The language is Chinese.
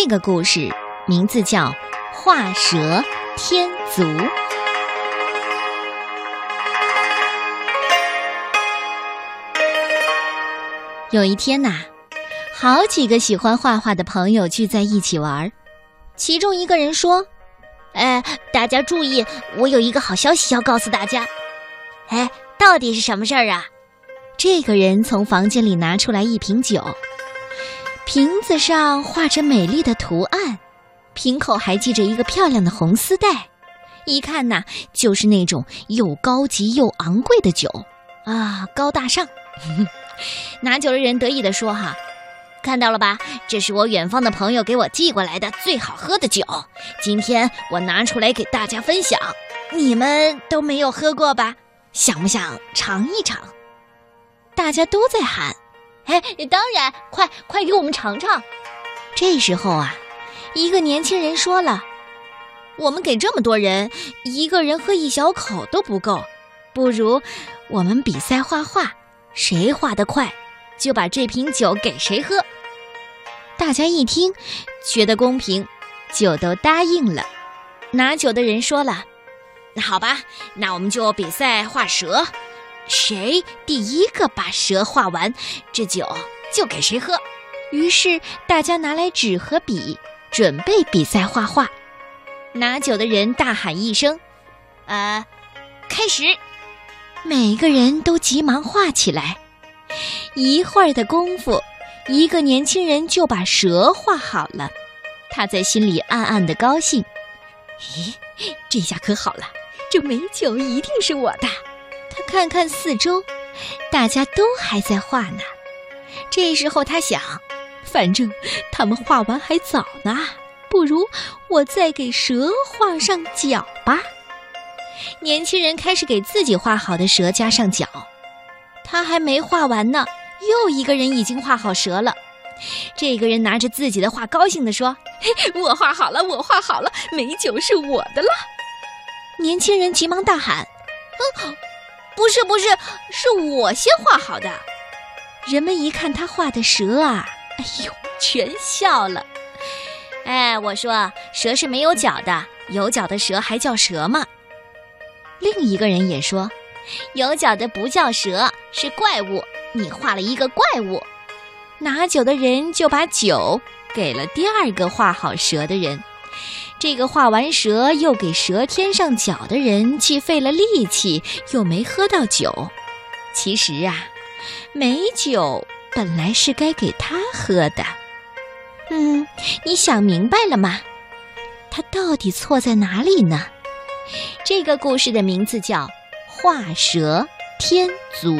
这个故事名字叫《画蛇添足》。有一天呐，好几个喜欢画画的朋友聚在一起玩。其中一个人说：“哎，大家注意，我有一个好消息要告诉大家。哎，到底是什么事儿啊？”这个人从房间里拿出来一瓶酒，瓶子上画着美丽的图案，瓶口还系着一个漂亮的红丝带，一看呐，就是那种又高级又昂贵的酒啊，高大上。拿酒的人得意地说：“哈，看到了吧？这是我远方的朋友给我寄过来的最好喝的酒，今天我拿出来给大家分享。你们都没有喝过吧？想不想尝一尝？”大家都在喊：“哎，当然，快快给我们尝尝！”这时候啊，一个年轻人说了：“我们给这么多人，一个人喝一小口都不够，不如我们比赛画画。”谁画得快，就把这瓶酒给谁喝。大家一听，觉得公平，就都答应了。拿酒的人说了：“那好吧，那我们就比赛画蛇，谁第一个把蛇画完，这酒就给谁喝。”于是大家拿来纸和笔，准备比赛画画。拿酒的人大喊一声：“呃，开始！”每个人都急忙画起来，一会儿的功夫，一个年轻人就把蛇画好了。他在心里暗暗的高兴：“咦，这下可好了，这美酒一定是我的。”看看四周，大家都还在画呢。这时候他想：“反正他们画完还早呢，不如我再给蛇画上脚吧。”年轻人开始给自己画好的蛇加上脚，他还没画完呢，又一个人已经画好蛇了。这个人拿着自己的画，高兴地说：“ 我画好了，我画好了，美酒是我的了。”年轻人急忙大喊：“嗯，不是，不是，是我先画好的。”人们一看他画的蛇啊，哎呦，全笑了。哎，我说，蛇是没有脚的，有脚的蛇还叫蛇吗？另一个人也说：“有脚的不叫蛇，是怪物。你画了一个怪物。”拿酒的人就把酒给了第二个画好蛇的人。这个画完蛇又给蛇添上脚的人，既费了力气，又没喝到酒。其实啊，美酒本来是该给他喝的。嗯，你想明白了吗？他到底错在哪里呢？这个故事的名字叫《画蛇添足》。